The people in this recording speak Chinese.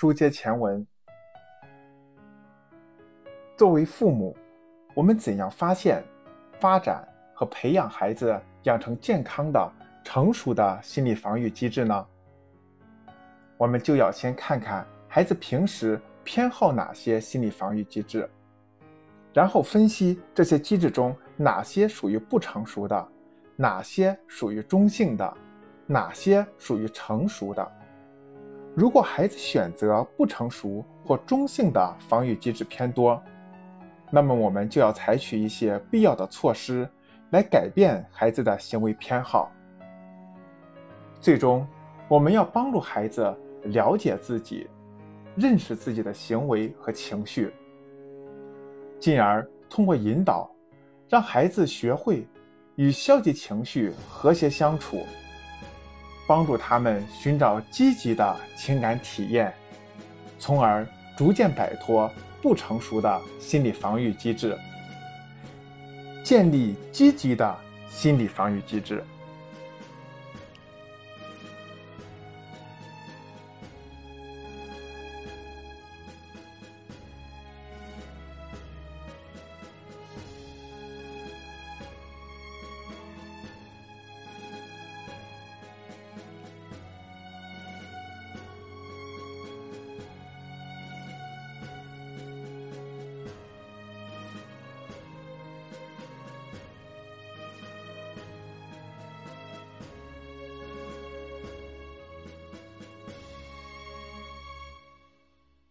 书接前文，作为父母，我们怎样发现、发展和培养孩子养成健康的、成熟的心理防御机制呢？我们就要先看看孩子平时偏好哪些心理防御机制，然后分析这些机制中哪些属于不成熟的，哪些属于中性的，哪些属于成熟的。如果孩子选择不成熟或中性的防御机制偏多，那么我们就要采取一些必要的措施来改变孩子的行为偏好。最终，我们要帮助孩子了解自己，认识自己的行为和情绪，进而通过引导，让孩子学会与消极情绪和谐相处。帮助他们寻找积极的情感体验，从而逐渐摆脱不成熟的心理防御机制，建立积极的心理防御机制。